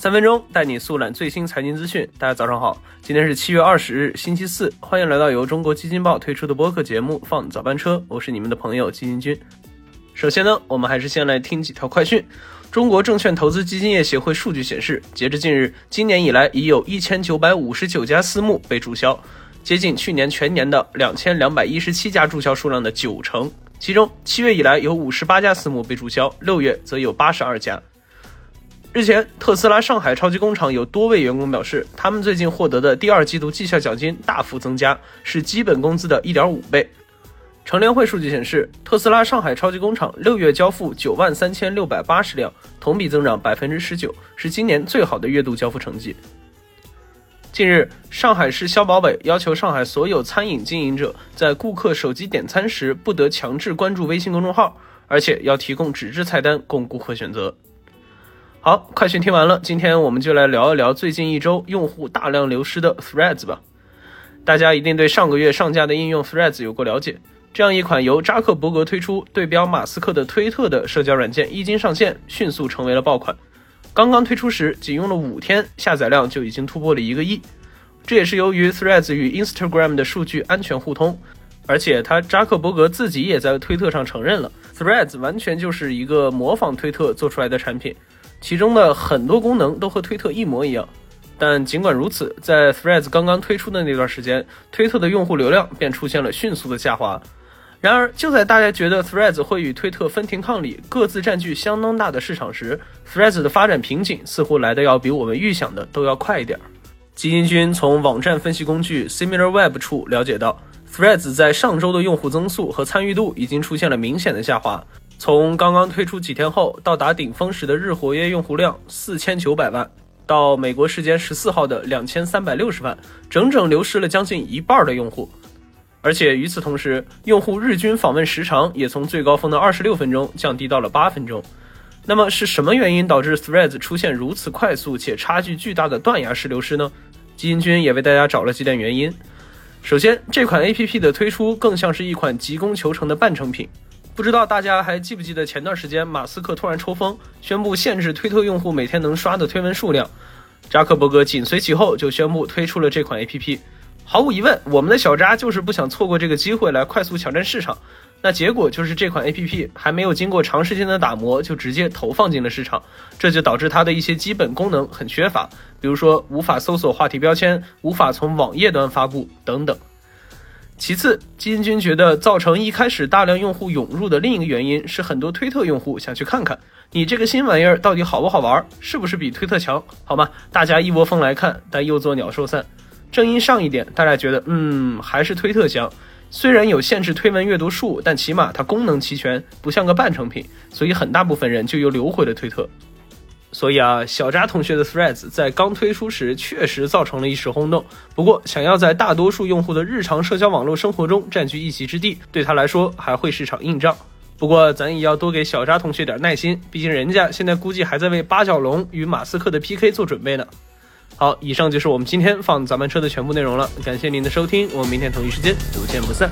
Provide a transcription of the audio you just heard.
三分钟带你速览最新财经资讯。大家早上好，今天是七月二十日，星期四，欢迎来到由中国基金报推出的播客节目《放早班车》，我是你们的朋友基金君。首先呢，我们还是先来听几条快讯。中国证券投资基金业协会数据显示，截至近日，今年以来已有一千九百五十九家私募被注销，接近去年全年的两千两百一十七家注销数量的九成。其中，七月以来有五十八家私募被注销，六月则有八十二家。日前，特斯拉上海超级工厂有多位员工表示，他们最近获得的第二季度绩效奖金大幅增加，是基本工资的一点五倍。乘联会数据显示，特斯拉上海超级工厂六月交付九万三千六百八十辆，同比增长百分之十九，是今年最好的月度交付成绩。近日，上海市消保委要求上海所有餐饮经营者在顾客手机点餐时不得强制关注微信公众号，而且要提供纸质菜单供顾客选择。好，快讯听完了，今天我们就来聊一聊最近一周用户大量流失的 Threads 吧。大家一定对上个月上架的应用 Threads 有过了解。这样一款由扎克伯格推出、对标马斯克的推特的社交软件，一经上线，迅速成为了爆款。刚刚推出时，仅用了五天，下载量就已经突破了一个亿。这也是由于 Threads 与 Instagram 的数据安全互通，而且他扎克伯格自己也在推特上承认了，Threads 完全就是一个模仿推特做出来的产品。其中的很多功能都和推特一模一样，但尽管如此，在 Threads 刚刚推出的那段时间，推特的用户流量便出现了迅速的下滑。然而，就在大家觉得 Threads 会与推特分庭抗礼，各自占据相当大的市场时，Threads 的发展瓶颈似乎来的要比我们预想的都要快一点。基金君从网站分析工具 SimilarWeb 处了解到，Threads 在上周的用户增速和参与度已经出现了明显的下滑。从刚刚推出几天后到达顶峰时的日活跃用户量四千九百万，到美国时间十四号的两千三百六十万，整整流失了将近一半的用户。而且与此同时，用户日均访问时长也从最高峰的二十六分钟降低到了八分钟。那么是什么原因导致 Threads 出现如此快速且差距巨大的断崖式流失呢？基金君也为大家找了几点原因。首先，这款 APP 的推出更像是一款急功求成的半成品。不知道大家还记不记得前段时间马斯克突然抽风，宣布限制推特用户每天能刷的推文数量，扎克伯格紧随其后就宣布推出了这款 APP。毫无疑问，我们的小扎就是不想错过这个机会来快速抢占市场。那结果就是这款 APP 还没有经过长时间的打磨，就直接投放进了市场，这就导致它的一些基本功能很缺乏，比如说无法搜索话题标签，无法从网页端发布等等。其次，基金君觉得造成一开始大量用户涌入的另一个原因是，很多推特用户想去看看你这个新玩意儿到底好不好玩，是不是比推特强？好吗？大家一窝蜂来看，但又作鸟兽散。正因上一点，大家觉得，嗯，还是推特香。虽然有限制推文阅读数，但起码它功能齐全，不像个半成品，所以很大部分人就又流回了推特。所以啊，小扎同学的 Threads 在刚推出时确实造成了一时轰动。不过，想要在大多数用户的日常社交网络生活中占据一席之地，对他来说还会是场硬仗。不过，咱也要多给小扎同学点耐心，毕竟人家现在估计还在为八角笼与马斯克的 PK 做准备呢。好，以上就是我们今天放咱们车的全部内容了，感谢您的收听，我们明天同一时间不见不散。